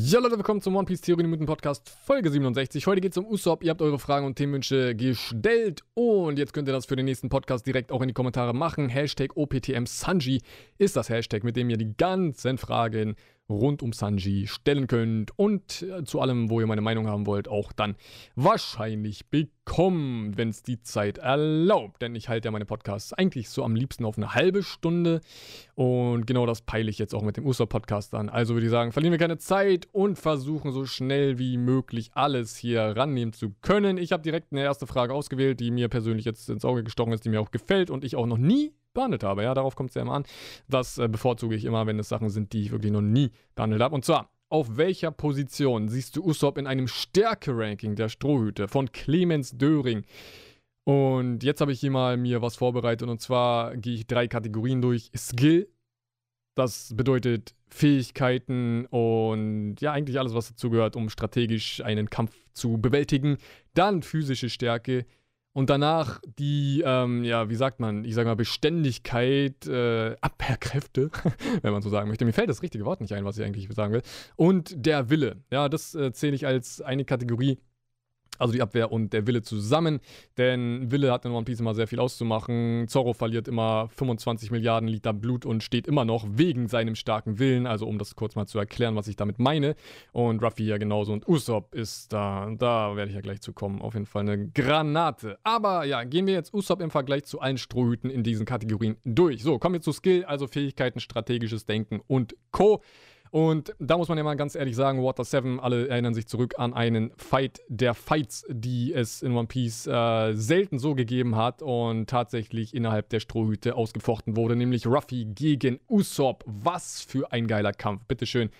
Ja Leute, willkommen zum One Piece Theorie Minuten Podcast Folge 67. Heute geht es um Usopp. Ihr habt eure Fragen und Themenwünsche gestellt und jetzt könnt ihr das für den nächsten Podcast direkt auch in die Kommentare machen. Hashtag OPTM Sanji ist das Hashtag, mit dem ihr die ganzen Fragen rund um Sanji stellen könnt und äh, zu allem, wo ihr meine Meinung haben wollt, auch dann wahrscheinlich bekommen, wenn es die Zeit erlaubt. Denn ich halte ja meine Podcasts eigentlich so am liebsten auf eine halbe Stunde und genau das peile ich jetzt auch mit dem Usopp-Podcast an. Also würde ich sagen, verlieren wir keine Zeit und versuchen so schnell wie möglich alles hier rannehmen zu können. Ich habe direkt eine erste Frage ausgewählt, die mir persönlich jetzt ins Auge gestochen ist, die mir auch gefällt und ich auch noch nie behandelt habe. Ja, darauf kommt es ja immer an. Das äh, bevorzuge ich immer, wenn es Sachen sind, die ich wirklich noch nie behandelt habe. Und zwar, auf welcher Position siehst du Usopp in einem Stärke-Ranking der Strohhüte von Clemens Döring? Und jetzt habe ich hier mal mir was vorbereitet und zwar gehe ich drei Kategorien durch. Skill, das bedeutet Fähigkeiten und ja, eigentlich alles, was dazugehört, um strategisch einen Kampf zu bewältigen. Dann physische Stärke, und danach die, ähm, ja, wie sagt man, ich sage mal Beständigkeit, äh, Abwehrkräfte, wenn man so sagen möchte. Mir fällt das richtige Wort nicht ein, was ich eigentlich sagen will. Und der Wille. Ja, das äh, zähle ich als eine Kategorie also die Abwehr und der Wille zusammen. Denn Wille hat in One Piece immer sehr viel auszumachen. Zorro verliert immer 25 Milliarden Liter Blut und steht immer noch wegen seinem starken Willen. Also um das kurz mal zu erklären, was ich damit meine. Und Ruffy ja genauso. Und Usopp ist da. Da werde ich ja gleich zu kommen. Auf jeden Fall eine Granate. Aber ja, gehen wir jetzt Usopp im Vergleich zu allen Strohhüten in diesen Kategorien durch. So, kommen wir zu Skill, also Fähigkeiten, strategisches Denken und Co. Und da muss man ja mal ganz ehrlich sagen, Water 7, alle erinnern sich zurück an einen Fight der Fights, die es in One Piece äh, selten so gegeben hat und tatsächlich innerhalb der Strohhüte ausgefochten wurde, nämlich Ruffy gegen Usopp. Was für ein geiler Kampf, bitteschön.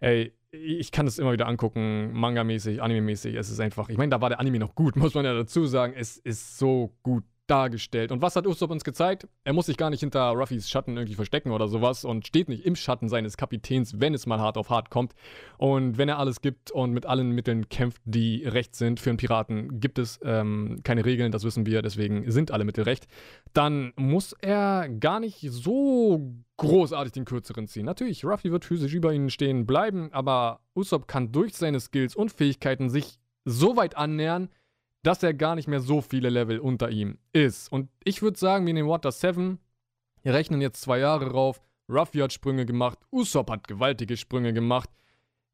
Ey, ich kann es immer wieder angucken, manga-mäßig, anime-mäßig. Es ist einfach, ich meine, da war der Anime noch gut, muss man ja dazu sagen. Es ist so gut dargestellt. Und was hat Usopp uns gezeigt? Er muss sich gar nicht hinter Ruffys Schatten irgendwie verstecken oder sowas und steht nicht im Schatten seines Kapitäns, wenn es mal hart auf hart kommt. Und wenn er alles gibt und mit allen Mitteln kämpft, die recht sind, für einen Piraten gibt es ähm, keine Regeln, das wissen wir, deswegen sind alle Mittel recht, dann muss er gar nicht so großartig den kürzeren ziehen. Natürlich, Ruffy wird physisch über ihn stehen bleiben, aber Usopp kann durch seine Skills und Fähigkeiten sich so weit annähern, dass er gar nicht mehr so viele Level unter ihm ist. Und ich würde sagen, wir nehmen Water 7, wir rechnen jetzt zwei Jahre rauf, Ruffy hat Sprünge gemacht, Usopp hat gewaltige Sprünge gemacht.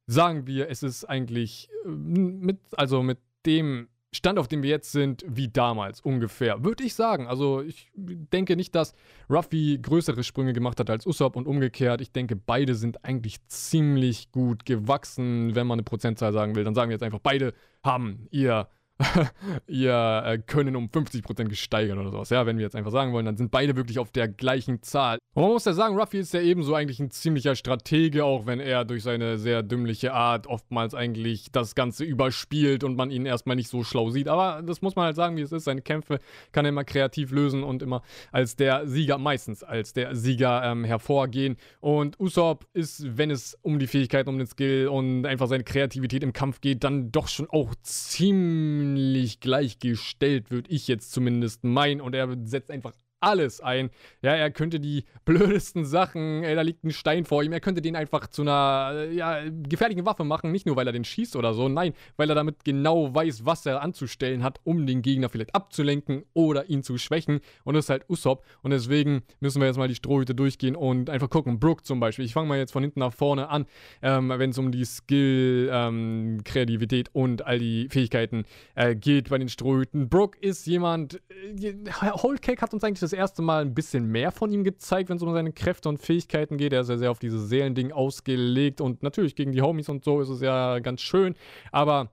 Sagen wir, es ist eigentlich äh, mit, also mit dem Stand, auf dem wir jetzt sind, wie damals ungefähr. Würde ich sagen. Also ich denke nicht, dass Ruffy größere Sprünge gemacht hat als Usopp und umgekehrt. Ich denke, beide sind eigentlich ziemlich gut gewachsen, wenn man eine Prozentzahl sagen will. Dann sagen wir jetzt einfach, beide haben ihr ihr äh, Können um 50% gesteigert oder sowas. Ja, wenn wir jetzt einfach sagen wollen, dann sind beide wirklich auf der gleichen Zahl. Und man muss ja sagen, Ruffy ist ja ebenso eigentlich ein ziemlicher Stratege, auch wenn er durch seine sehr dümmliche Art oftmals eigentlich das Ganze überspielt und man ihn erstmal nicht so schlau sieht. Aber das muss man halt sagen, wie es ist. Seine Kämpfe kann er immer kreativ lösen und immer als der Sieger, meistens als der Sieger ähm, hervorgehen. Und Usopp ist, wenn es um die Fähigkeiten, um den Skill und einfach seine Kreativität im Kampf geht, dann doch schon auch ziemlich ziemlich gleichgestellt, würde ich jetzt zumindest meinen. Und er setzt einfach alles ein. Ja, er könnte die blödesten Sachen, ey, da liegt ein Stein vor ihm, er könnte den einfach zu einer ja, gefährlichen Waffe machen, nicht nur weil er den schießt oder so, nein, weil er damit genau weiß, was er anzustellen hat, um den Gegner vielleicht abzulenken oder ihn zu schwächen. Und das ist halt Usopp. Und deswegen müssen wir jetzt mal die Strohhüte durchgehen und einfach gucken. Brook zum Beispiel. Ich fange mal jetzt von hinten nach vorne an, ähm, wenn es um die Skill, ähm, Kreativität und all die Fähigkeiten äh, geht bei den Strohhüten. Brook ist jemand, äh, Whole hat uns eigentlich das das erste Mal ein bisschen mehr von ihm gezeigt, wenn es um seine Kräfte und Fähigkeiten geht. Er ist ja sehr auf dieses Seelending ausgelegt und natürlich gegen die Homies und so ist es ja ganz schön. Aber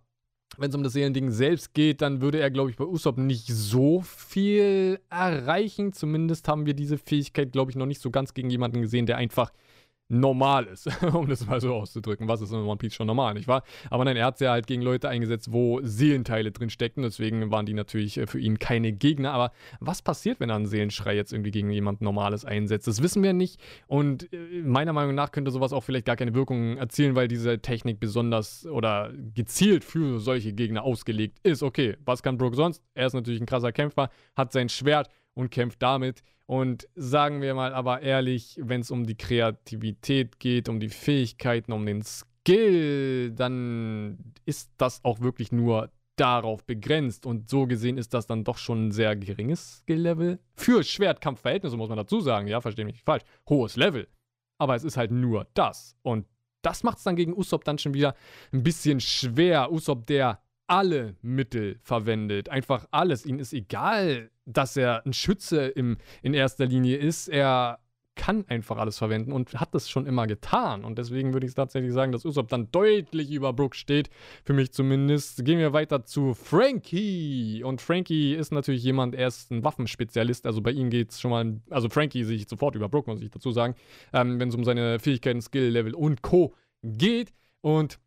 wenn es um das Seelending selbst geht, dann würde er, glaube ich, bei Usopp nicht so viel erreichen. Zumindest haben wir diese Fähigkeit, glaube ich, noch nicht so ganz gegen jemanden gesehen, der einfach normal ist, um das mal so auszudrücken. Was ist in One Piece schon normal, nicht wahr? Aber nein, er hat es ja halt gegen Leute eingesetzt, wo Seelenteile drin steckten. Deswegen waren die natürlich äh, für ihn keine Gegner. Aber was passiert, wenn er einen Seelenschrei jetzt irgendwie gegen jemand Normales einsetzt? Das wissen wir nicht. Und äh, meiner Meinung nach könnte sowas auch vielleicht gar keine Wirkung erzielen, weil diese Technik besonders oder gezielt für solche Gegner ausgelegt ist. Okay, was kann Brooke sonst? Er ist natürlich ein krasser Kämpfer, hat sein Schwert und kämpft damit. Und sagen wir mal aber ehrlich, wenn es um die Kreativität geht, um die Fähigkeiten, um den Skill, dann ist das auch wirklich nur darauf begrenzt. Und so gesehen ist das dann doch schon ein sehr geringes Skill-Level. Für Schwertkampfverhältnisse muss man dazu sagen, ja, verstehe mich nicht falsch. Hohes Level. Aber es ist halt nur das. Und das macht es dann gegen Usopp dann schon wieder ein bisschen schwer. Usopp, der alle Mittel verwendet. Einfach alles. Ihnen ist egal, dass er ein Schütze im, in erster Linie ist. Er kann einfach alles verwenden und hat das schon immer getan. Und deswegen würde ich tatsächlich sagen, dass Usopp dann deutlich über Brook steht. Für mich zumindest. Gehen wir weiter zu Frankie. Und Frankie ist natürlich jemand, er ist ein Waffenspezialist. Also bei ihm geht es schon mal, also Frankie sehe ich sofort über Brook, muss ich dazu sagen. Ähm, Wenn es um seine Fähigkeiten, Skill, Level und Co. geht. Und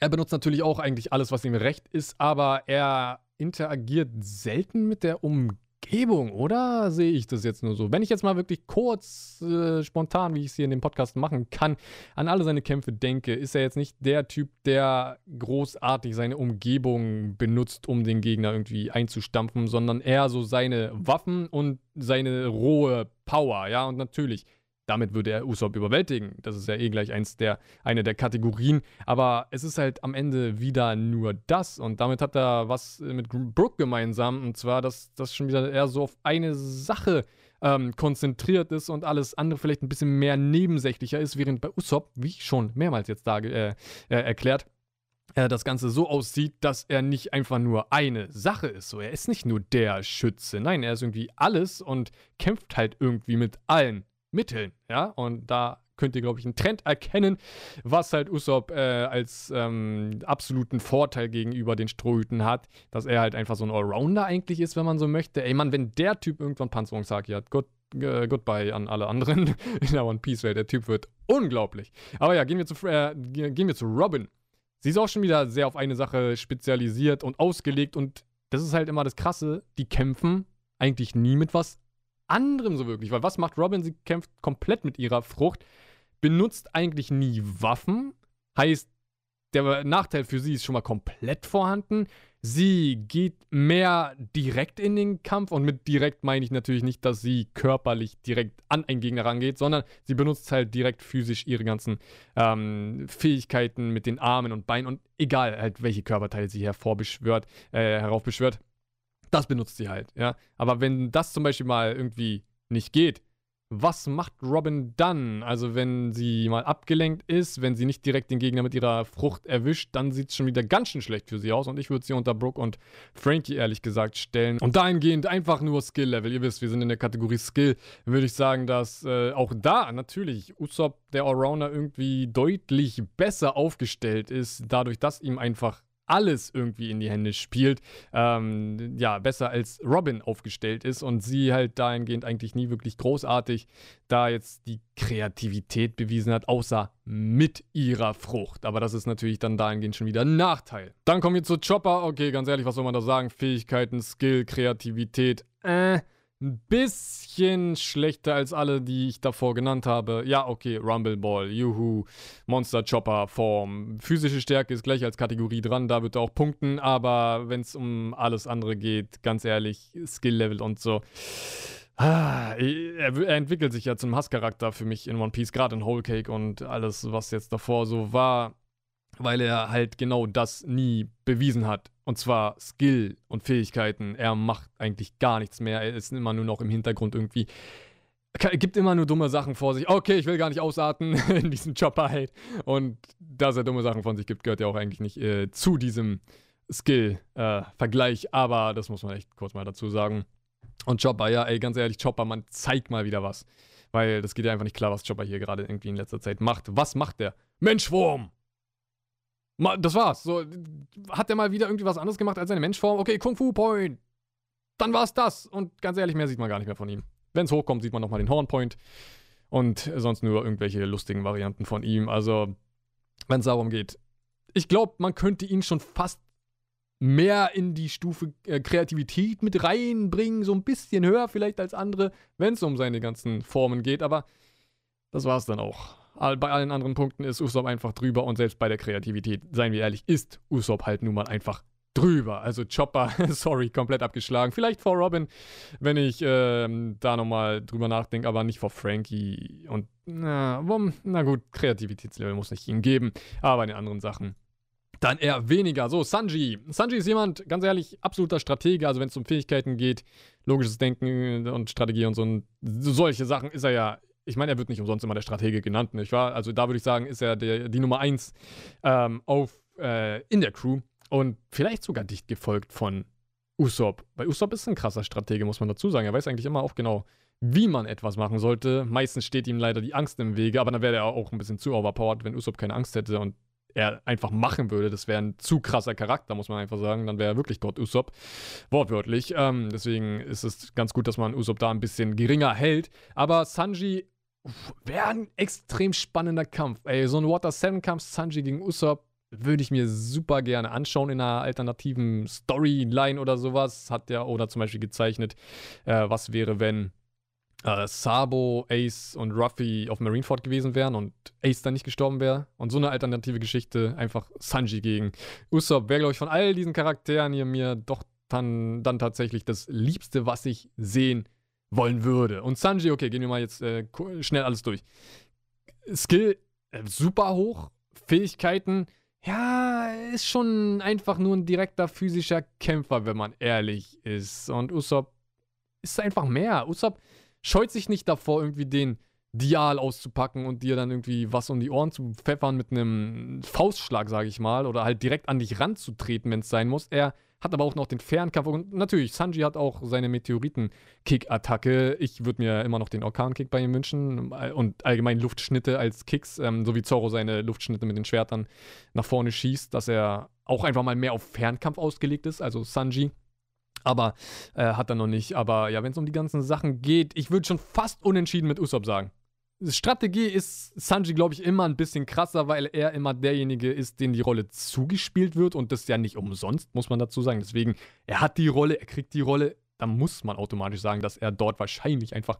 er benutzt natürlich auch eigentlich alles, was ihm recht ist, aber er interagiert selten mit der Umgebung oder sehe ich das jetzt nur so? Wenn ich jetzt mal wirklich kurz, äh, spontan, wie ich es hier in dem Podcast machen kann, an alle seine Kämpfe denke, ist er jetzt nicht der Typ, der großartig seine Umgebung benutzt, um den Gegner irgendwie einzustampfen, sondern eher so seine Waffen und seine rohe Power, ja, und natürlich damit würde er Usopp überwältigen. Das ist ja eh gleich eins der, eine der Kategorien. Aber es ist halt am Ende wieder nur das. Und damit hat er was mit Brooke gemeinsam. Und zwar, dass das schon wieder eher so auf eine Sache ähm, konzentriert ist und alles andere vielleicht ein bisschen mehr nebensächlicher ist, während bei Usopp, wie schon mehrmals jetzt da äh, äh, erklärt, äh, das Ganze so aussieht, dass er nicht einfach nur eine Sache ist. So, er ist nicht nur der Schütze. Nein, er ist irgendwie alles und kämpft halt irgendwie mit allen. Mitteln, ja, und da könnt ihr, glaube ich, einen Trend erkennen, was halt Usopp äh, als ähm, absoluten Vorteil gegenüber den Strohhüten hat, dass er halt einfach so ein Allrounder eigentlich ist, wenn man so möchte. Ey, Mann, wenn der Typ irgendwann Panzerungshaki hat, gut, äh, goodbye an alle anderen in der One Piece Welt. Der Typ wird unglaublich. Aber ja, gehen wir zu, äh, gehen wir zu Robin. Sie ist auch schon wieder sehr auf eine Sache spezialisiert und ausgelegt und das ist halt immer das Krasse, die kämpfen eigentlich nie mit was anderem so wirklich. Weil was macht Robin? Sie kämpft komplett mit ihrer Frucht, benutzt eigentlich nie Waffen. Heißt, der Nachteil für sie ist schon mal komplett vorhanden. Sie geht mehr direkt in den Kampf und mit direkt meine ich natürlich nicht, dass sie körperlich direkt an einen Gegner rangeht, sondern sie benutzt halt direkt physisch ihre ganzen ähm, Fähigkeiten mit den Armen und Beinen und egal halt welche Körperteile sie hervorbeschwört, äh, heraufbeschwört, das benutzt sie halt, ja. Aber wenn das zum Beispiel mal irgendwie nicht geht, was macht Robin dann? Also, wenn sie mal abgelenkt ist, wenn sie nicht direkt den Gegner mit ihrer Frucht erwischt, dann sieht es schon wieder ganz schön schlecht für sie aus. Und ich würde sie unter Brooke und Frankie ehrlich gesagt stellen. Und dahingehend einfach nur Skill-Level. Ihr wisst, wir sind in der Kategorie Skill. Würde ich sagen, dass äh, auch da natürlich Usopp, der Allrounder, irgendwie deutlich besser aufgestellt ist, dadurch, dass ihm einfach alles irgendwie in die Hände spielt, ähm, ja, besser als Robin aufgestellt ist und sie halt dahingehend eigentlich nie wirklich großartig da jetzt die Kreativität bewiesen hat, außer mit ihrer Frucht. Aber das ist natürlich dann dahingehend schon wieder ein Nachteil. Dann kommen wir zu Chopper. Okay, ganz ehrlich, was soll man da sagen? Fähigkeiten, Skill, Kreativität. Äh, ein bisschen schlechter als alle, die ich davor genannt habe. Ja, okay, Rumble Ball, Juhu, Monster Chopper Form. Physische Stärke ist gleich als Kategorie dran, da wird er auch punkten, aber wenn es um alles andere geht, ganz ehrlich, Skill Level und so. Ah, er, er, entwickelt sich ja zum Hasscharakter für mich in One Piece, gerade in Whole Cake und alles, was jetzt davor so war weil er halt genau das nie bewiesen hat. Und zwar Skill und Fähigkeiten. Er macht eigentlich gar nichts mehr. Er ist immer nur noch im Hintergrund irgendwie. Er gibt immer nur dumme Sachen vor sich. Okay, ich will gar nicht ausarten in diesem Chopper halt. Und dass er dumme Sachen von sich gibt, gehört ja auch eigentlich nicht äh, zu diesem Skill-Vergleich. Äh, Aber das muss man echt kurz mal dazu sagen. Und Chopper, ja, ey, ganz ehrlich, Chopper, man zeigt mal wieder was. Weil das geht ja einfach nicht klar, was Chopper hier gerade irgendwie in letzter Zeit macht. Was macht der? Menschwurm! Das war's. So, hat er mal wieder irgendwie was anderes gemacht als seine Menschform? Okay, Kung Fu Point. Dann war's das. Und ganz ehrlich, mehr sieht man gar nicht mehr von ihm. Wenn es hochkommt, sieht man nochmal den Horn Point. Und sonst nur irgendwelche lustigen Varianten von ihm. Also, wenn es darum geht. Ich glaube, man könnte ihn schon fast mehr in die Stufe äh, Kreativität mit reinbringen. So ein bisschen höher vielleicht als andere, wenn es um seine ganzen Formen geht. Aber das war's dann auch. Bei allen anderen Punkten ist Usopp einfach drüber und selbst bei der Kreativität, seien wir ehrlich, ist Usopp halt nun mal einfach drüber. Also Chopper, sorry, komplett abgeschlagen. Vielleicht vor Robin, wenn ich ähm, da nochmal drüber nachdenke, aber nicht vor Frankie. Und na, na gut, Kreativitätslevel muss nicht ihm geben, aber bei den anderen Sachen dann eher weniger. So, Sanji. Sanji ist jemand, ganz ehrlich, absoluter Stratege. Also wenn es um Fähigkeiten geht, logisches Denken und Strategie und so, und solche Sachen ist er ja. Ich meine, er wird nicht umsonst immer der Stratege genannt, nicht wahr? Also da würde ich sagen, ist er der, die Nummer 1 ähm, auf, äh, in der Crew. Und vielleicht sogar dicht gefolgt von Usopp. Weil Usopp ist ein krasser Stratege, muss man dazu sagen. Er weiß eigentlich immer auch genau, wie man etwas machen sollte. Meistens steht ihm leider die Angst im Wege, aber dann wäre er auch ein bisschen zu overpowered, wenn Usopp keine Angst hätte. Und er einfach machen würde. Das wäre ein zu krasser Charakter, muss man einfach sagen. Dann wäre er wirklich Gott Usopp. Wortwörtlich. Ähm, deswegen ist es ganz gut, dass man Usopp da ein bisschen geringer hält. Aber Sanji wäre ein extrem spannender Kampf. Ey, so ein Water 7 Kampf Sanji gegen Usopp würde ich mir super gerne anschauen in einer alternativen Storyline oder sowas. Hat ja oder zum Beispiel gezeichnet, äh, was wäre, wenn äh, Sabo, Ace und Ruffy auf Marineford gewesen wären und Ace dann nicht gestorben wäre. Und so eine alternative Geschichte, einfach Sanji gegen Usopp, wäre, glaube ich, von all diesen Charakteren hier mir doch dann, dann tatsächlich das Liebste, was ich sehen wollen würde. Und Sanji, okay, gehen wir mal jetzt äh, schnell alles durch. Skill äh, super hoch, Fähigkeiten, ja, ist schon einfach nur ein direkter physischer Kämpfer, wenn man ehrlich ist. Und Usopp ist einfach mehr. Usopp scheut sich nicht davor, irgendwie den Dial auszupacken und dir dann irgendwie was um die Ohren zu pfeffern mit einem Faustschlag, sage ich mal, oder halt direkt an dich ranzutreten, wenn es sein muss. Er hat aber auch noch den Fernkampf und natürlich, Sanji hat auch seine Meteoriten-Kick-Attacke. Ich würde mir immer noch den Orkan-Kick bei ihm wünschen und allgemein Luftschnitte als Kicks, ähm, so wie Zorro seine Luftschnitte mit den Schwertern nach vorne schießt, dass er auch einfach mal mehr auf Fernkampf ausgelegt ist, also Sanji. Aber äh, hat er noch nicht. Aber ja, wenn es um die ganzen Sachen geht, ich würde schon fast unentschieden mit Usopp sagen. Strategie ist Sanji, glaube ich, immer ein bisschen krasser, weil er immer derjenige ist, den die Rolle zugespielt wird und das ja nicht umsonst, muss man dazu sagen. Deswegen, er hat die Rolle, er kriegt die Rolle, da muss man automatisch sagen, dass er dort wahrscheinlich einfach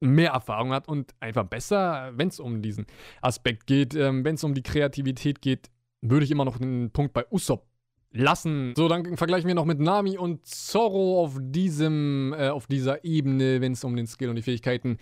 mehr Erfahrung hat und einfach besser, wenn es um diesen Aspekt geht, ähm, wenn es um die Kreativität geht, würde ich immer noch einen Punkt bei Usopp lassen. So, dann vergleichen wir noch mit Nami und Zorro auf diesem, äh, auf dieser Ebene, wenn es um den Skill und die Fähigkeiten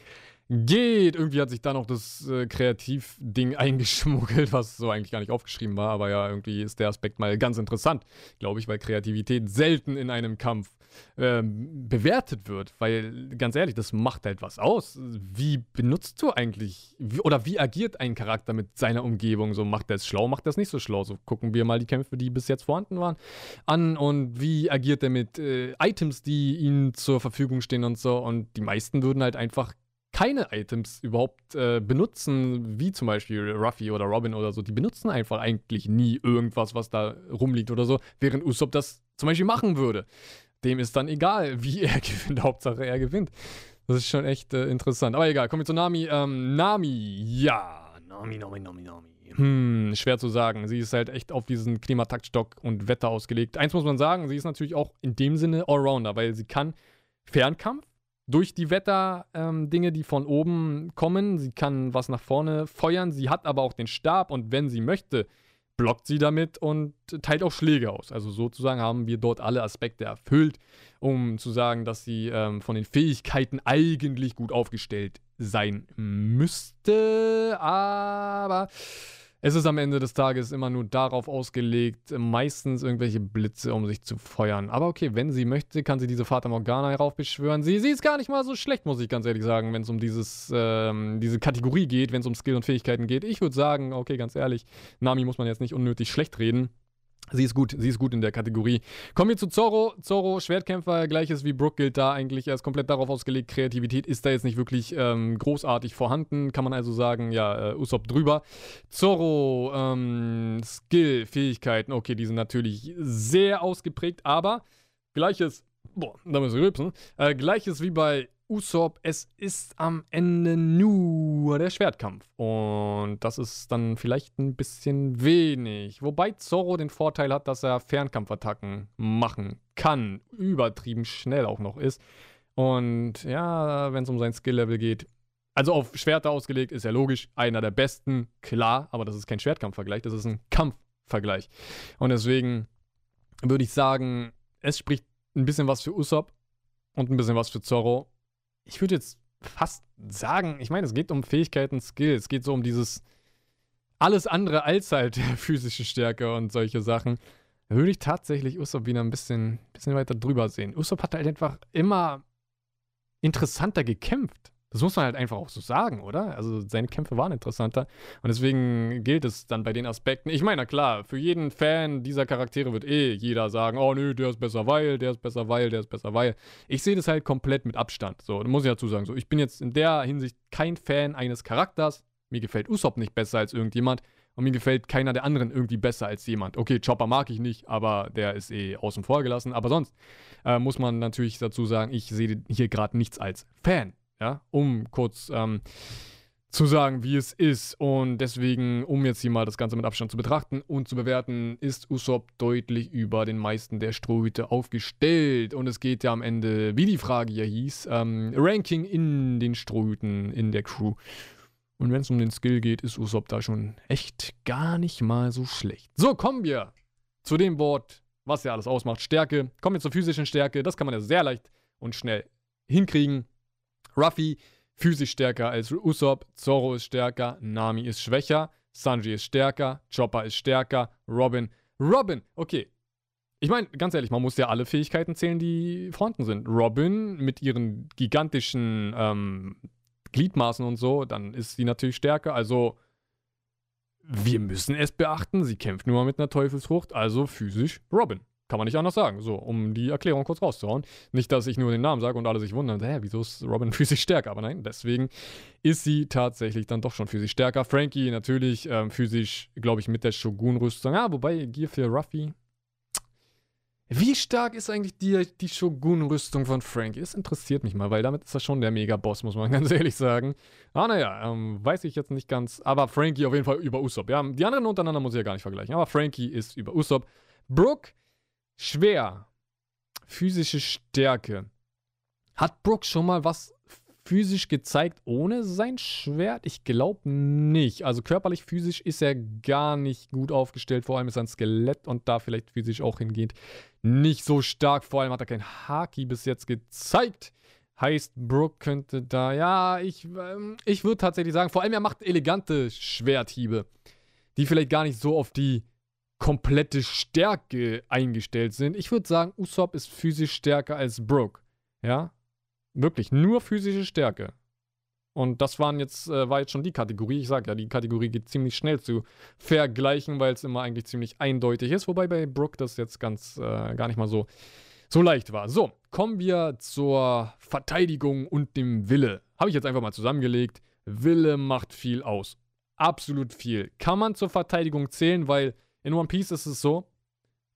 geht. Irgendwie hat sich da noch das äh, Kreativding eingeschmuggelt, was so eigentlich gar nicht aufgeschrieben war. Aber ja, irgendwie ist der Aspekt mal ganz interessant, glaube ich, weil Kreativität selten in einem Kampf ähm, bewertet wird. Weil, ganz ehrlich, das macht halt was aus. Wie benutzt du eigentlich, wie, oder wie agiert ein Charakter mit seiner Umgebung? So, macht er es schlau, macht er es nicht so schlau? So, gucken wir mal die Kämpfe, die bis jetzt vorhanden waren, an. Und wie agiert er mit äh, Items, die ihm zur Verfügung stehen und so. Und die meisten würden halt einfach keine Items überhaupt äh, benutzen, wie zum Beispiel Ruffy oder Robin oder so. Die benutzen einfach eigentlich nie irgendwas, was da rumliegt oder so, während Usopp das zum Beispiel machen würde. Dem ist dann egal, wie er gewinnt. Hauptsache, er gewinnt. Das ist schon echt äh, interessant. Aber egal, kommen wir zu Nami. Ähm, Nami, ja. Nami, Nami, Nami, Nami. Hm, schwer zu sagen. Sie ist halt echt auf diesen Klimataktstock und Wetter ausgelegt. Eins muss man sagen, sie ist natürlich auch in dem Sinne Allrounder, weil sie kann Fernkampf, durch die Wetter-Dinge, ähm, die von oben kommen. Sie kann was nach vorne feuern. Sie hat aber auch den Stab und wenn sie möchte, blockt sie damit und teilt auch Schläge aus. Also sozusagen haben wir dort alle Aspekte erfüllt, um zu sagen, dass sie ähm, von den Fähigkeiten eigentlich gut aufgestellt sein müsste. Aber es ist am Ende des Tages immer nur darauf ausgelegt, meistens irgendwelche Blitze, um sich zu feuern. Aber okay, wenn sie möchte, kann sie diese Fata Morgana heraufbeschwören. Sie, sie ist gar nicht mal so schlecht, muss ich ganz ehrlich sagen, wenn es um dieses, ähm, diese Kategorie geht, wenn es um Skill und Fähigkeiten geht. Ich würde sagen, okay, ganz ehrlich, Nami muss man jetzt nicht unnötig schlecht reden. Sie ist gut, sie ist gut in der Kategorie. Kommen wir zu Zorro. Zorro, Schwertkämpfer, gleiches wie Brook gilt da eigentlich. Er ist komplett darauf ausgelegt. Kreativität ist da jetzt nicht wirklich ähm, großartig vorhanden. Kann man also sagen, ja, äh, Usopp drüber. Zorro, ähm, Skill, Fähigkeiten, okay, die sind natürlich sehr ausgeprägt, aber gleiches, boah, da müssen wir rübsen, äh, gleiches wie bei Usopp, es ist am Ende nur der Schwertkampf. Und das ist dann vielleicht ein bisschen wenig. Wobei Zorro den Vorteil hat, dass er Fernkampfattacken machen kann. Übertrieben schnell auch noch ist. Und ja, wenn es um sein Skill-Level geht, also auf Schwerter ausgelegt, ist er logisch einer der besten, klar, aber das ist kein Schwertkampfvergleich, das ist ein Kampfvergleich. Und deswegen würde ich sagen, es spricht ein bisschen was für Usopp und ein bisschen was für Zorro. Ich würde jetzt fast sagen, ich meine, es geht um Fähigkeiten, Skills, es geht so um dieses alles andere als halt physische Stärke und solche Sachen. Da würde ich tatsächlich Usopp wieder ein bisschen, bisschen weiter drüber sehen. Usopp hat halt einfach immer interessanter gekämpft. Das muss man halt einfach auch so sagen, oder? Also seine Kämpfe waren interessanter. Und deswegen gilt es dann bei den Aspekten. Ich meine, klar, für jeden Fan dieser Charaktere wird eh jeder sagen, oh nö, der ist besser, weil, der ist besser, weil, der ist besser, weil. Ich sehe das halt komplett mit Abstand. So, da muss ich dazu sagen. So, ich bin jetzt in der Hinsicht kein Fan eines Charakters. Mir gefällt Usopp nicht besser als irgendjemand. Und mir gefällt keiner der anderen irgendwie besser als jemand. Okay, Chopper mag ich nicht, aber der ist eh außen vor gelassen. Aber sonst äh, muss man natürlich dazu sagen, ich sehe hier gerade nichts als Fan ja, um kurz ähm, zu sagen, wie es ist. Und deswegen, um jetzt hier mal das Ganze mit Abstand zu betrachten und zu bewerten, ist Usopp deutlich über den meisten der Strohhüte aufgestellt. Und es geht ja am Ende, wie die Frage ja hieß, ähm, Ranking in den Strohhüten in der Crew. Und wenn es um den Skill geht, ist Usopp da schon echt gar nicht mal so schlecht. So, kommen wir zu dem Wort, was ja alles ausmacht. Stärke. Kommen wir zur physischen Stärke. Das kann man ja sehr leicht und schnell hinkriegen. Ruffy physisch stärker als Usopp, Zoro ist stärker, Nami ist schwächer, Sanji ist stärker, Chopper ist stärker, Robin. Robin, okay. Ich meine, ganz ehrlich, man muss ja alle Fähigkeiten zählen, die vorhanden sind. Robin mit ihren gigantischen ähm, Gliedmaßen und so, dann ist sie natürlich stärker. Also, wir müssen es beachten. Sie kämpft nur mal mit einer Teufelsfrucht, also physisch Robin. Kann man nicht anders sagen. So, um die Erklärung kurz rauszuhauen. Nicht, dass ich nur den Namen sage und alle sich wundern, hä, wieso ist Robin physisch stärker? Aber nein, deswegen ist sie tatsächlich dann doch schon physisch stärker. Frankie natürlich ähm, physisch, glaube ich, mit der Shogun-Rüstung. Ja, wobei Gear für Ruffy. Wie stark ist eigentlich die, die Shogun-Rüstung von Frankie? Das interessiert mich mal, weil damit ist er schon der Mega-Boss, muss man ganz ehrlich sagen. Ah, naja, ähm, weiß ich jetzt nicht ganz. Aber Frankie auf jeden Fall über Usopp. Ja, die anderen untereinander muss ich ja gar nicht vergleichen. Aber Frankie ist über Usopp. Brooke Schwer. Physische Stärke. Hat Brooks schon mal was physisch gezeigt ohne sein Schwert? Ich glaube nicht. Also körperlich, physisch ist er gar nicht gut aufgestellt. Vor allem ist sein Skelett und da vielleicht physisch auch hingehend nicht so stark. Vor allem hat er kein Haki bis jetzt gezeigt. Heißt, Brooke könnte da, ja, ich, ähm, ich würde tatsächlich sagen, vor allem er macht elegante Schwerthiebe, die vielleicht gar nicht so auf die komplette Stärke eingestellt sind. Ich würde sagen, Usopp ist physisch stärker als Brooke. Ja? Wirklich, nur physische Stärke. Und das waren jetzt, äh, war jetzt schon die Kategorie. Ich sage ja, die Kategorie geht ziemlich schnell zu vergleichen, weil es immer eigentlich ziemlich eindeutig ist. Wobei bei Brooke das jetzt ganz äh, gar nicht mal so, so leicht war. So, kommen wir zur Verteidigung und dem Wille. Habe ich jetzt einfach mal zusammengelegt. Wille macht viel aus. Absolut viel. Kann man zur Verteidigung zählen, weil in One Piece ist es so,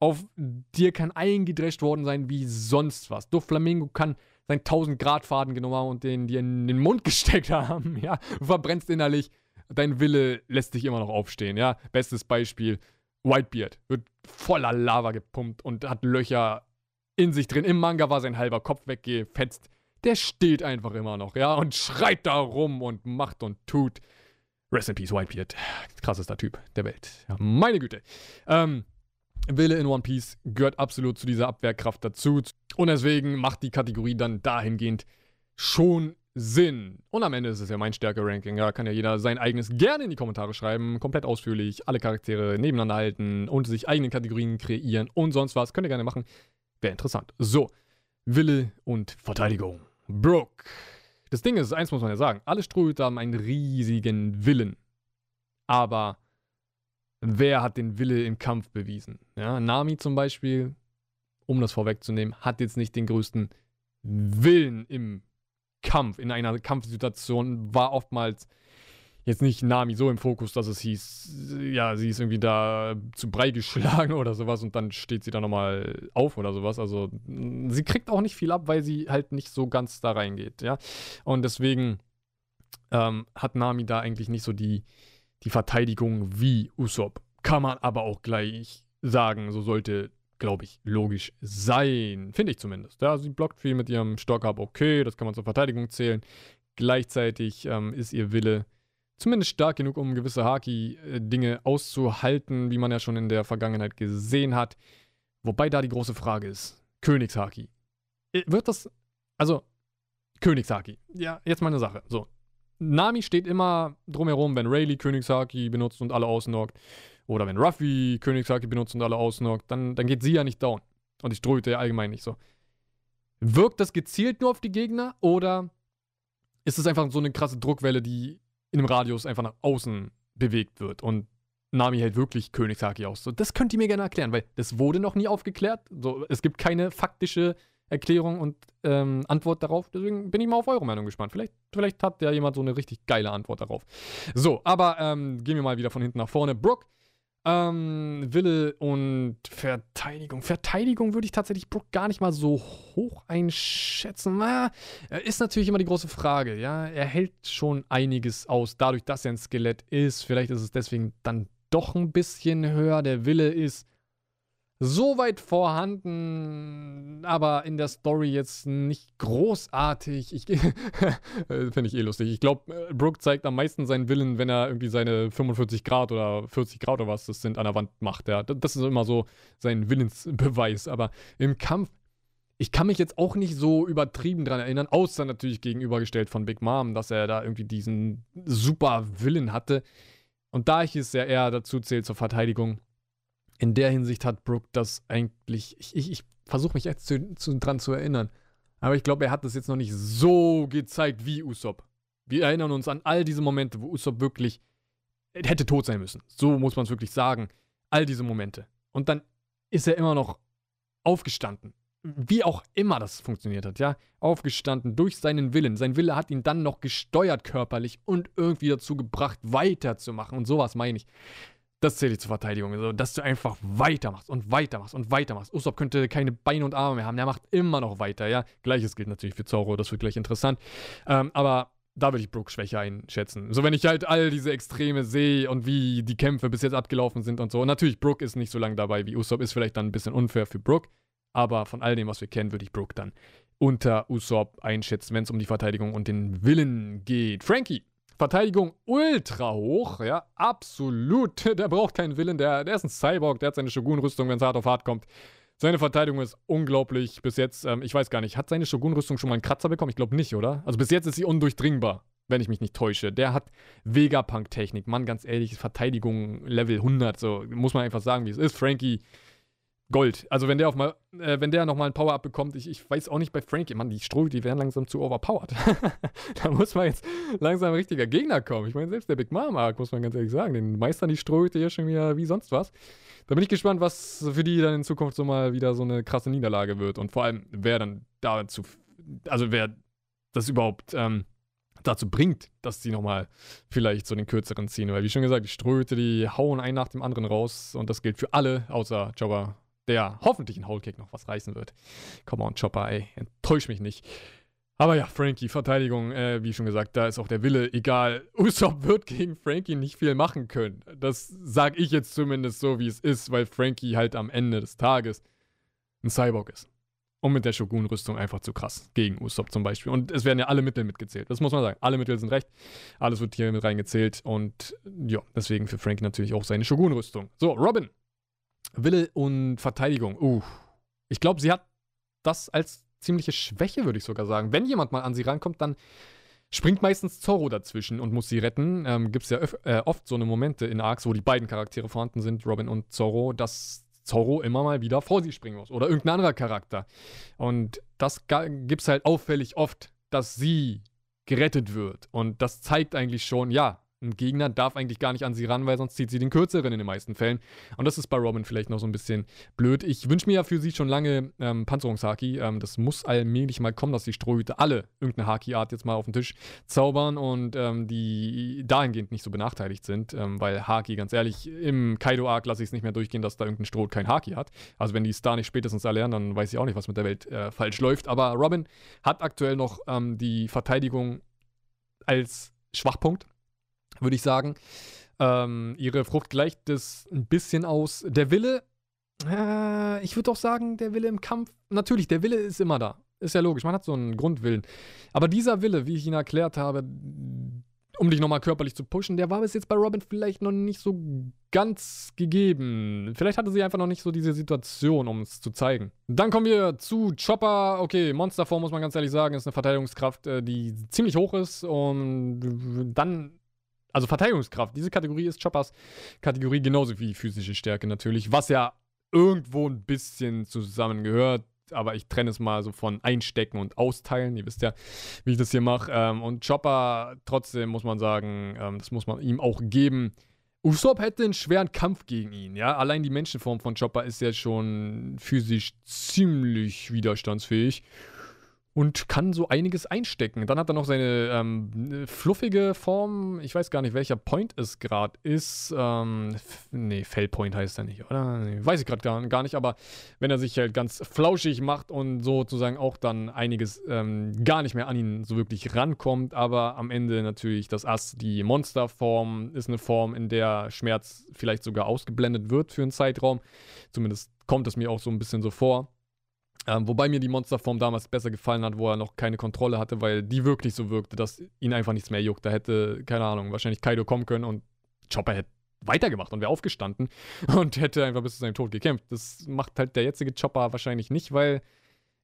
auf dir kann eingedrescht worden sein wie sonst was. Flamingo kann seinen 1000 Grad Faden genommen haben und den dir in den Mund gesteckt haben, ja. Du verbrennst innerlich, dein Wille lässt dich immer noch aufstehen, ja. Bestes Beispiel, Whitebeard wird voller Lava gepumpt und hat Löcher in sich drin. Im Manga war sein halber Kopf weggefetzt. Der steht einfach immer noch, ja, und schreit da rum und macht und tut. Rest in Peace, Whitebeard. Krassester Typ der Welt. Ja, meine Güte. Ähm, Wille in One Piece gehört absolut zu dieser Abwehrkraft dazu. Und deswegen macht die Kategorie dann dahingehend schon Sinn. Und am Ende ist es ja mein Stärke-Ranking. Ja, kann ja jeder sein eigenes gerne in die Kommentare schreiben. Komplett ausführlich, alle Charaktere nebeneinander halten und sich eigene Kategorien kreieren und sonst was. Könnt ihr gerne machen. Wäre interessant. So, Wille und Verteidigung. Brooke. Das Ding ist, eins muss man ja sagen, alle Strohhüter haben einen riesigen Willen. Aber wer hat den Wille im Kampf bewiesen? Ja, Nami zum Beispiel, um das vorwegzunehmen, hat jetzt nicht den größten Willen im Kampf, in einer Kampfsituation, war oftmals jetzt nicht Nami so im Fokus, dass es hieß, ja, sie ist irgendwie da zu Brei geschlagen oder sowas und dann steht sie da nochmal auf oder sowas. Also sie kriegt auch nicht viel ab, weil sie halt nicht so ganz da reingeht, ja. Und deswegen ähm, hat Nami da eigentlich nicht so die, die Verteidigung wie Usopp. Kann man aber auch gleich sagen, so sollte, glaube ich, logisch sein. Finde ich zumindest. Ja, sie blockt viel mit ihrem Stock ab, okay, das kann man zur Verteidigung zählen. Gleichzeitig ähm, ist ihr Wille zumindest stark genug, um gewisse Haki-Dinge auszuhalten, wie man ja schon in der Vergangenheit gesehen hat. Wobei da die große Frage ist: Königshaki. Äh, wird das. Also, Königshaki. Ja, jetzt mal eine Sache. So. Nami steht immer drumherum, wenn Rayleigh Königshaki benutzt und alle ausnockt. Oder wenn Ruffy Königshaki benutzt und alle ausnockt, dann, dann geht sie ja nicht down. Und ich dröte ja allgemein nicht so. Wirkt das gezielt nur auf die Gegner oder ist es einfach so eine krasse Druckwelle, die in einem Radius einfach nach außen bewegt wird und Nami hält wirklich Königshaki aus? So, das könnt ihr mir gerne erklären, weil das wurde noch nie aufgeklärt. So, es gibt keine faktische Erklärung und ähm, Antwort darauf. Deswegen bin ich mal auf eure Meinung gespannt. Vielleicht, vielleicht hat ja jemand so eine richtig geile Antwort darauf. So, aber ähm, gehen wir mal wieder von hinten nach vorne. Brooke ähm, Wille und Verteidigung. Verteidigung würde ich tatsächlich Brook gar nicht mal so hoch einschätzen. Na, ist natürlich immer die große Frage, ja. Er hält schon einiges aus, dadurch, dass er ein Skelett ist. Vielleicht ist es deswegen dann doch ein bisschen höher. Der Wille ist soweit vorhanden, aber in der Story jetzt nicht großartig. Ich finde ich eh lustig. Ich glaube, äh, Brooke zeigt am meisten seinen Willen, wenn er irgendwie seine 45 Grad oder 40 Grad oder was das sind an der Wand macht. Ja, das ist immer so sein Willensbeweis. Aber im Kampf, ich kann mich jetzt auch nicht so übertrieben dran erinnern, außer natürlich gegenübergestellt von Big Mom, dass er da irgendwie diesen super Willen hatte. Und da ich es ja eher dazu zählt zur Verteidigung, in der Hinsicht hat Brooke das eigentlich. Ich, ich, ich versuche mich jetzt zu, zu, dran zu erinnern. Aber ich glaube, er hat das jetzt noch nicht so gezeigt wie Usopp. Wir erinnern uns an all diese Momente, wo Usopp wirklich hätte tot sein müssen. So muss man es wirklich sagen. All diese Momente. Und dann ist er immer noch aufgestanden. Wie auch immer das funktioniert hat, ja. Aufgestanden durch seinen Willen. Sein Wille hat ihn dann noch gesteuert körperlich und irgendwie dazu gebracht, weiterzumachen. Und sowas meine ich. Das zähle ich zur Verteidigung. Also, dass du einfach weitermachst und weitermachst und weitermachst. Usopp könnte keine Beine und Arme mehr haben. Der macht immer noch weiter, ja. Gleiches gilt natürlich für Zoro. Das wird gleich interessant. Ähm, aber da würde ich Brooke Schwäche einschätzen. So, wenn ich halt all diese Extreme sehe und wie die Kämpfe bis jetzt abgelaufen sind und so. Und natürlich, Brooke ist nicht so lange dabei wie Usopp. Ist vielleicht dann ein bisschen unfair für Brooke. Aber von all dem, was wir kennen, würde ich Brooke dann unter Usopp einschätzen, wenn es um die Verteidigung und den Willen geht. Frankie Verteidigung ultra hoch, ja, absolut. Der braucht keinen Willen, der, der ist ein Cyborg, der hat seine Shogun-Rüstung, wenn es hart auf hart kommt. Seine Verteidigung ist unglaublich bis jetzt. Ähm, ich weiß gar nicht, hat seine Shogun-Rüstung schon mal einen Kratzer bekommen? Ich glaube nicht, oder? Also bis jetzt ist sie undurchdringbar, wenn ich mich nicht täusche. Der hat Vegapunk-Technik. Mann, ganz ehrlich, Verteidigung Level 100, so muss man einfach sagen, wie es ist. Frankie Gold. Also wenn der auf mal, äh, wenn der nochmal ein Power-Up bekommt, ich, ich weiß auch nicht bei Frankie, Mann, die Stroh, die werden langsam zu overpowered. da muss man jetzt langsam ein richtiger Gegner kommen. Ich meine, selbst der Big Mama, muss man ganz ehrlich sagen, den meistern die Strohhüte hier schon wieder wie sonst was. Da bin ich gespannt, was für die dann in Zukunft so mal wieder so eine krasse Niederlage wird. Und vor allem, wer dann dazu, also wer das überhaupt ähm, dazu bringt, dass sie nochmal vielleicht so den kürzeren ziehen. Weil wie schon gesagt, die Ströte, die hauen einen nach dem anderen raus und das gilt für alle, außer Jobber der hoffentlich in Whole Kick noch was reißen wird. Come on, Chopper, ey, enttäusch mich nicht. Aber ja, Frankie, Verteidigung, äh, wie schon gesagt, da ist auch der Wille, egal. Usopp wird gegen Frankie nicht viel machen können. Das sage ich jetzt zumindest so, wie es ist, weil Frankie halt am Ende des Tages ein Cyborg ist. Und mit der Shogun-Rüstung einfach zu krass. Gegen Usopp zum Beispiel. Und es werden ja alle Mittel mitgezählt. Das muss man sagen. Alle Mittel sind recht. Alles wird hier mit reingezählt. Und ja, deswegen für Frankie natürlich auch seine Shogun-Rüstung. So, Robin. Wille und Verteidigung. Uh. Ich glaube, sie hat das als ziemliche Schwäche, würde ich sogar sagen. Wenn jemand mal an sie rankommt, dann springt meistens Zorro dazwischen und muss sie retten. Ähm, Gibt es ja äh, oft so eine Momente in Arcs, wo die beiden Charaktere vorhanden sind, Robin und Zorro, dass Zorro immer mal wieder vor sie springen muss. Oder irgendein anderer Charakter. Und das gibt es halt auffällig oft, dass sie gerettet wird. Und das zeigt eigentlich schon, ja, ein Gegner darf eigentlich gar nicht an sie ran, weil sonst zieht sie den kürzeren in den meisten Fällen. Und das ist bei Robin vielleicht noch so ein bisschen blöd. Ich wünsche mir ja für sie schon lange ähm, Panzerungshaki. Ähm, das muss allmählich mal kommen, dass die Strohhüte alle irgendeine Haki-Art jetzt mal auf den Tisch zaubern und ähm, die dahingehend nicht so benachteiligt sind. Ähm, weil Haki, ganz ehrlich, im Kaido-Arc lasse ich es nicht mehr durchgehen, dass da irgendein Stroh kein Haki hat. Also wenn die es da nicht spätestens erlernen, dann weiß ich auch nicht, was mit der Welt äh, falsch läuft. Aber Robin hat aktuell noch ähm, die Verteidigung als Schwachpunkt würde ich sagen. Ähm, ihre Frucht gleicht das ein bisschen aus. Der Wille, äh, ich würde auch sagen, der Wille im Kampf, natürlich, der Wille ist immer da. Ist ja logisch, man hat so einen Grundwillen. Aber dieser Wille, wie ich ihn erklärt habe, um dich nochmal körperlich zu pushen. Der war bis jetzt bei Robin vielleicht noch nicht so ganz gegeben. Vielleicht hatte sie einfach noch nicht so diese Situation, um es zu zeigen. Dann kommen wir zu Chopper. Okay, Monsterform muss man ganz ehrlich sagen, ist eine Verteidigungskraft, äh, die ziemlich hoch ist. Und dann also Verteidigungskraft. Diese Kategorie ist Choppers Kategorie genauso wie physische Stärke natürlich, was ja irgendwo ein bisschen zusammengehört aber ich trenne es mal so von Einstecken und Austeilen. Ihr wisst ja, wie ich das hier mache. Ähm, und Chopper, trotzdem muss man sagen, ähm, das muss man ihm auch geben. Usopp hätte einen schweren Kampf gegen ihn, ja. Allein die Menschenform von Chopper ist ja schon physisch ziemlich widerstandsfähig und kann so einiges einstecken. Dann hat er noch seine ähm, fluffige Form. Ich weiß gar nicht, welcher Point es gerade ist. Ähm, nee, Fellpoint heißt er nicht, oder? Weiß ich gerade gar, gar, nicht, aber wenn er sich halt ganz flauschig macht und sozusagen auch dann einiges ähm, gar nicht mehr an ihn so wirklich rankommt, aber am Ende natürlich das Ass, die Monsterform, ist eine Form, in der Schmerz vielleicht sogar ausgeblendet wird für einen Zeitraum. Zumindest kommt es mir auch so ein bisschen so vor. Ähm, wobei mir die Monsterform damals besser gefallen hat, wo er noch keine Kontrolle hatte, weil die wirklich so wirkte, dass ihn einfach nichts mehr juckt. Da hätte, keine Ahnung, wahrscheinlich Kaido kommen können und Chopper hätte weitergemacht und wäre aufgestanden und hätte einfach bis zu seinem Tod gekämpft. Das macht halt der jetzige Chopper wahrscheinlich nicht, weil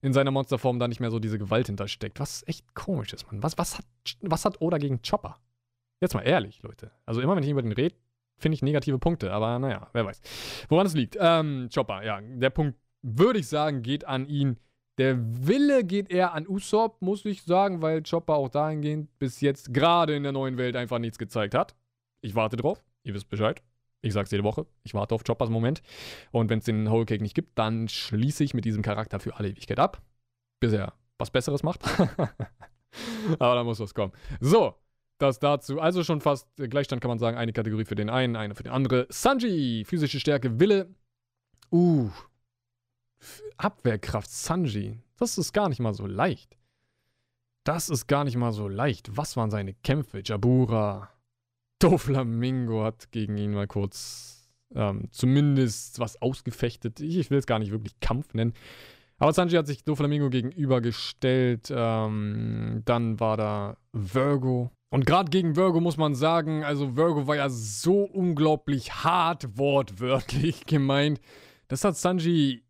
in seiner Monsterform da nicht mehr so diese Gewalt hintersteckt. Was echt komisch ist, Mann. Was, was, hat, was hat Oda gegen Chopper? Jetzt mal ehrlich, Leute. Also immer, wenn ich über den rede, finde ich negative Punkte, aber naja, wer weiß. Woran es liegt. Ähm, Chopper, ja, der Punkt würde ich sagen, geht an ihn. Der Wille geht eher an Usopp, muss ich sagen, weil Chopper auch dahingehend bis jetzt gerade in der neuen Welt einfach nichts gezeigt hat. Ich warte drauf. Ihr wisst Bescheid. Ich sag's jede Woche. Ich warte auf Choppers Moment. Und wenn es den Whole Cake nicht gibt, dann schließe ich mit diesem Charakter für alle Ewigkeit ab. Bis er was Besseres macht. Aber da muss was kommen. So, das dazu. Also schon fast Gleichstand kann man sagen. Eine Kategorie für den einen, eine für den anderen. Sanji, physische Stärke, Wille. Uh, Abwehrkraft Sanji. Das ist gar nicht mal so leicht. Das ist gar nicht mal so leicht. Was waren seine Kämpfe? Jabura. Doflamingo hat gegen ihn mal kurz ähm, zumindest was ausgefechtet. Ich will es gar nicht wirklich Kampf nennen. Aber Sanji hat sich Doflamingo gegenübergestellt. Ähm, dann war da Virgo. Und gerade gegen Virgo muss man sagen, also Virgo war ja so unglaublich hart wortwörtlich gemeint. Das hat Sanji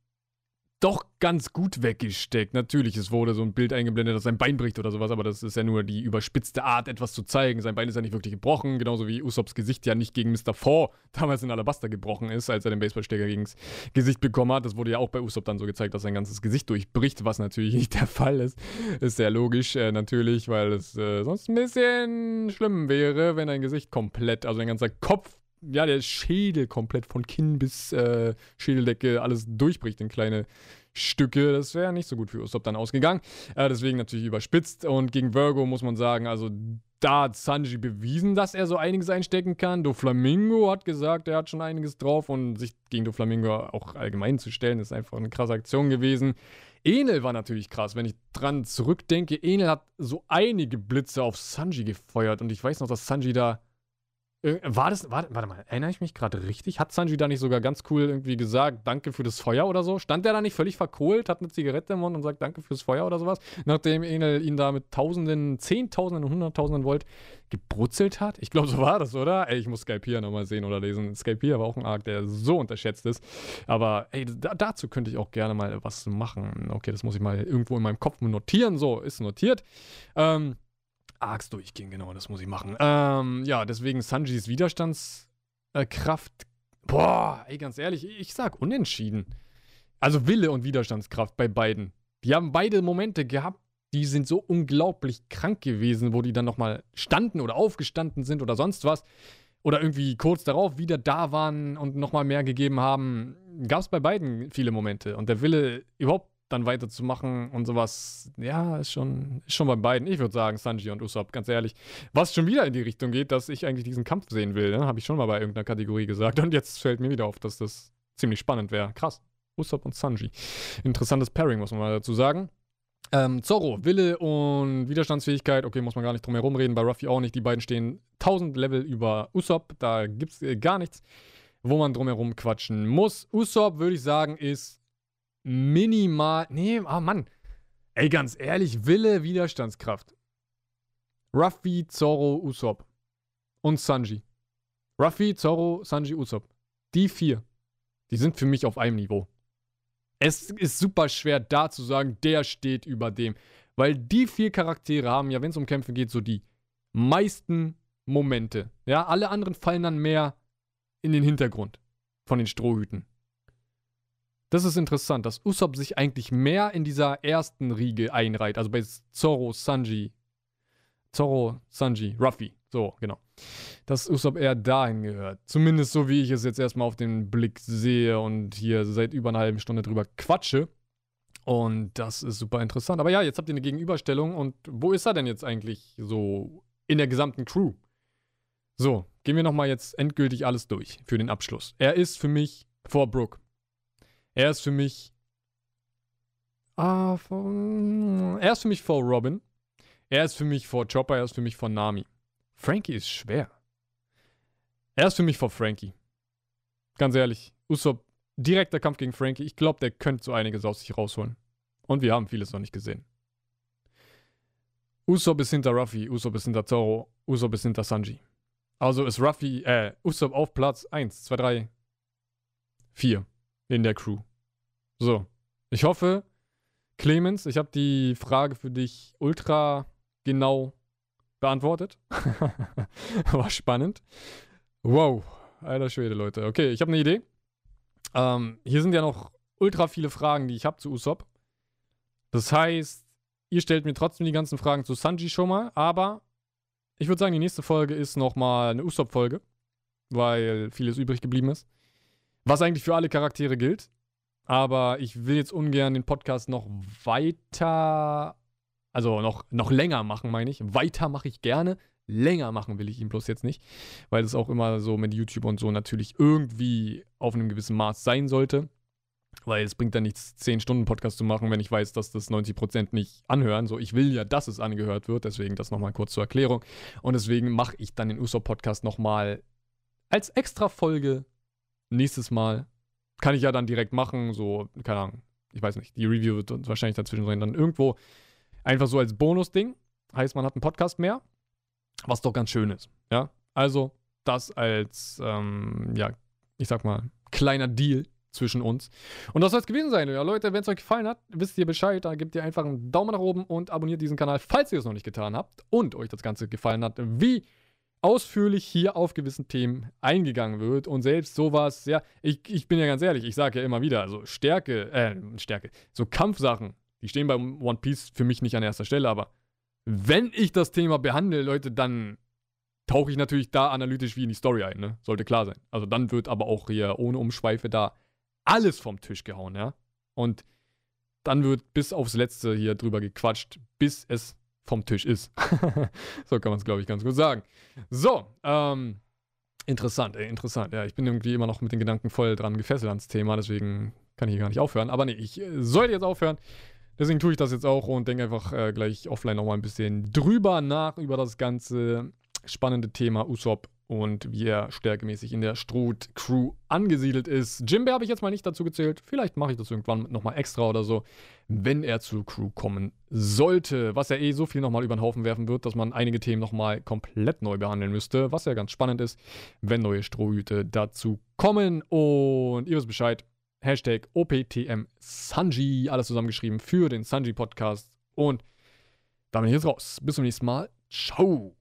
doch ganz gut weggesteckt. Natürlich, es wurde so ein Bild eingeblendet, dass sein Bein bricht oder sowas, aber das ist ja nur die überspitzte Art, etwas zu zeigen. Sein Bein ist ja nicht wirklich gebrochen, genauso wie Usops Gesicht ja nicht gegen Mr. Four damals in Alabaster gebrochen ist, als er den Baseballstecker gegen das Gesicht bekommen hat. Das wurde ja auch bei Usopp dann so gezeigt, dass sein ganzes Gesicht durchbricht, was natürlich nicht der Fall ist. Ist sehr logisch, äh, natürlich, weil es äh, sonst ein bisschen schlimm wäre, wenn ein Gesicht komplett, also ein ganzer Kopf ja, der Schädel komplett von Kinn bis äh, Schädeldecke alles durchbricht in kleine Stücke. Das wäre nicht so gut für Usopp dann ausgegangen. Äh, deswegen natürlich überspitzt. Und gegen Virgo muss man sagen, also da hat Sanji bewiesen, dass er so einiges einstecken kann. Doflamingo hat gesagt, er hat schon einiges drauf und sich gegen Doflamingo auch allgemein zu stellen, ist einfach eine krasse Aktion gewesen. Enel war natürlich krass, wenn ich dran zurückdenke. Enel hat so einige Blitze auf Sanji gefeuert und ich weiß noch, dass Sanji da war das, warte, warte mal, erinnere ich mich gerade richtig? Hat Sanji da nicht sogar ganz cool irgendwie gesagt, danke für das Feuer oder so? Stand der da nicht völlig verkohlt, hat eine Zigarette im Mund und sagt danke fürs Feuer oder sowas? Nachdem Enel ihn da mit Tausenden, Zehntausenden und Hunderttausenden Volt gebrutzelt hat? Ich glaube, so war das, oder? Ey, ich muss Skype hier nochmal sehen oder lesen. Skype hier war auch ein Arc, der so unterschätzt ist. Aber ey, da, dazu könnte ich auch gerne mal was machen. Okay, das muss ich mal irgendwo in meinem Kopf notieren. So, ist notiert. Ähm, Arcs durchgehen, genau, das muss ich machen. Ähm, ja, deswegen Sanjis Widerstandskraft. boah, ey, ganz ehrlich, ich sag unentschieden. Also Wille und Widerstandskraft bei beiden. Die haben beide Momente gehabt, die sind so unglaublich krank gewesen, wo die dann nochmal standen oder aufgestanden sind oder sonst was. Oder irgendwie kurz darauf wieder da waren und nochmal mehr gegeben haben. Gab es bei beiden viele Momente. Und der Wille, überhaupt dann weiterzumachen und sowas, ja, ist schon, ist schon bei beiden. Ich würde sagen, Sanji und Usopp, ganz ehrlich. Was schon wieder in die Richtung geht, dass ich eigentlich diesen Kampf sehen will, ne? habe ich schon mal bei irgendeiner Kategorie gesagt. Und jetzt fällt mir wieder auf, dass das ziemlich spannend wäre. Krass. Usopp und Sanji. Interessantes Pairing, muss man mal dazu sagen. Ähm, Zorro, Wille und Widerstandsfähigkeit, okay, muss man gar nicht drum herum reden, bei Ruffy auch nicht. Die beiden stehen 1000 Level über Usopp, da gibt es äh, gar nichts, wo man drum herum quatschen muss. Usopp, würde ich sagen, ist minimal. Nee, oh Mann. Ey, ganz ehrlich, Wille, Widerstandskraft. Ruffy, Zoro, Usopp. und Sanji. Ruffy, Zoro, Sanji, Usopp. Die vier, die sind für mich auf einem Niveau. Es ist super schwer da zu sagen, der steht über dem. Weil die vier Charaktere haben ja, wenn es um Kämpfe geht, so die meisten Momente. Ja, alle anderen fallen dann mehr in den Hintergrund von den Strohhüten. Das ist interessant, dass Usopp sich eigentlich mehr in dieser ersten Riege einreiht. Also bei Zoro, Sanji. Zoro, Sanji, Ruffy. So, genau. Dass Usopp eher dahin gehört. Zumindest so, wie ich es jetzt erstmal auf den Blick sehe und hier seit über einer halben Stunde drüber quatsche. Und das ist super interessant. Aber ja, jetzt habt ihr eine Gegenüberstellung. Und wo ist er denn jetzt eigentlich so in der gesamten Crew? So, gehen wir nochmal jetzt endgültig alles durch für den Abschluss. Er ist für mich vor Brooke. Er ist für mich. Ah, vor, er ist für mich vor Robin. Er ist für mich vor Chopper. Er ist für mich vor Nami. Frankie ist schwer. Er ist für mich vor Frankie. Ganz ehrlich. Usopp, direkter Kampf gegen Frankie. Ich glaube, der könnte so einiges aus sich rausholen. Und wir haben vieles noch nicht gesehen. Usopp ist hinter Ruffy. Usopp ist hinter Zoro. Usopp ist hinter Sanji. Also ist Ruffy, äh, Usopp auf Platz 1, 2, 3, 4 in der Crew. So. Ich hoffe, Clemens, ich habe die Frage für dich ultra genau beantwortet. War spannend. Wow. Alter Schwede, Leute. Okay, ich habe eine Idee. Ähm, hier sind ja noch ultra viele Fragen, die ich habe zu Usopp. Das heißt, ihr stellt mir trotzdem die ganzen Fragen zu Sanji schon mal, aber ich würde sagen, die nächste Folge ist nochmal eine Usopp-Folge, weil vieles übrig geblieben ist. Was eigentlich für alle Charaktere gilt. Aber ich will jetzt ungern den Podcast noch weiter, also noch, noch länger machen, meine ich. Weiter mache ich gerne. Länger machen will ich ihn bloß jetzt nicht, weil es auch immer so mit YouTube und so natürlich irgendwie auf einem gewissen Maß sein sollte. Weil es bringt dann nichts, 10 Stunden Podcast zu machen, wenn ich weiß, dass das 90% nicht anhören. So, ich will ja, dass es angehört wird, deswegen das nochmal kurz zur Erklärung. Und deswegen mache ich dann den Usopp-Podcast nochmal als extra Folge nächstes Mal kann ich ja dann direkt machen, so, keine Ahnung, ich weiß nicht, die Review wird wahrscheinlich dazwischen sein, dann irgendwo einfach so als Bonus-Ding. Heißt, man hat einen Podcast mehr, was doch ganz schön ist, ja. Also, das als, ähm, ja, ich sag mal, kleiner Deal zwischen uns. Und das soll es gewesen sein. Ja, Leute, wenn es euch gefallen hat, wisst ihr Bescheid. Dann gebt ihr einfach einen Daumen nach oben und abonniert diesen Kanal, falls ihr es noch nicht getan habt und euch das Ganze gefallen hat. Wie ausführlich hier auf gewissen Themen eingegangen wird und selbst sowas, ja, ich, ich bin ja ganz ehrlich, ich sage ja immer wieder, also Stärke, äh, Stärke, so Kampfsachen, die stehen beim One Piece für mich nicht an erster Stelle, aber wenn ich das Thema behandle, Leute, dann tauche ich natürlich da analytisch wie in die Story ein, ne? Sollte klar sein. Also dann wird aber auch hier ohne Umschweife da alles vom Tisch gehauen, ja? Und dann wird bis aufs Letzte hier drüber gequatscht, bis es vom Tisch ist. so kann man es, glaube ich, ganz gut sagen. So, ähm, interessant, ey, interessant. Ja, ich bin irgendwie immer noch mit den Gedanken voll dran gefesselt ans Thema, deswegen kann ich hier gar nicht aufhören. Aber nee, ich äh, sollte jetzt aufhören. Deswegen tue ich das jetzt auch und denke einfach äh, gleich offline nochmal ein bisschen drüber nach über das ganze spannende Thema Usopp und wie er stärkemäßig in der Struth-Crew angesiedelt ist. Jimbe habe ich jetzt mal nicht dazu gezählt. Vielleicht mache ich das irgendwann nochmal extra oder so, wenn er zur Crew kommen sollte. Was ja eh so viel nochmal über den Haufen werfen wird, dass man einige Themen nochmal komplett neu behandeln müsste. Was ja ganz spannend ist, wenn neue Strohhüte dazu kommen. Und ihr wisst Bescheid. Hashtag OPTM Sanji, alles zusammengeschrieben für den Sanji Podcast. Und damit bin ich jetzt raus. Bis zum nächsten Mal. Ciao.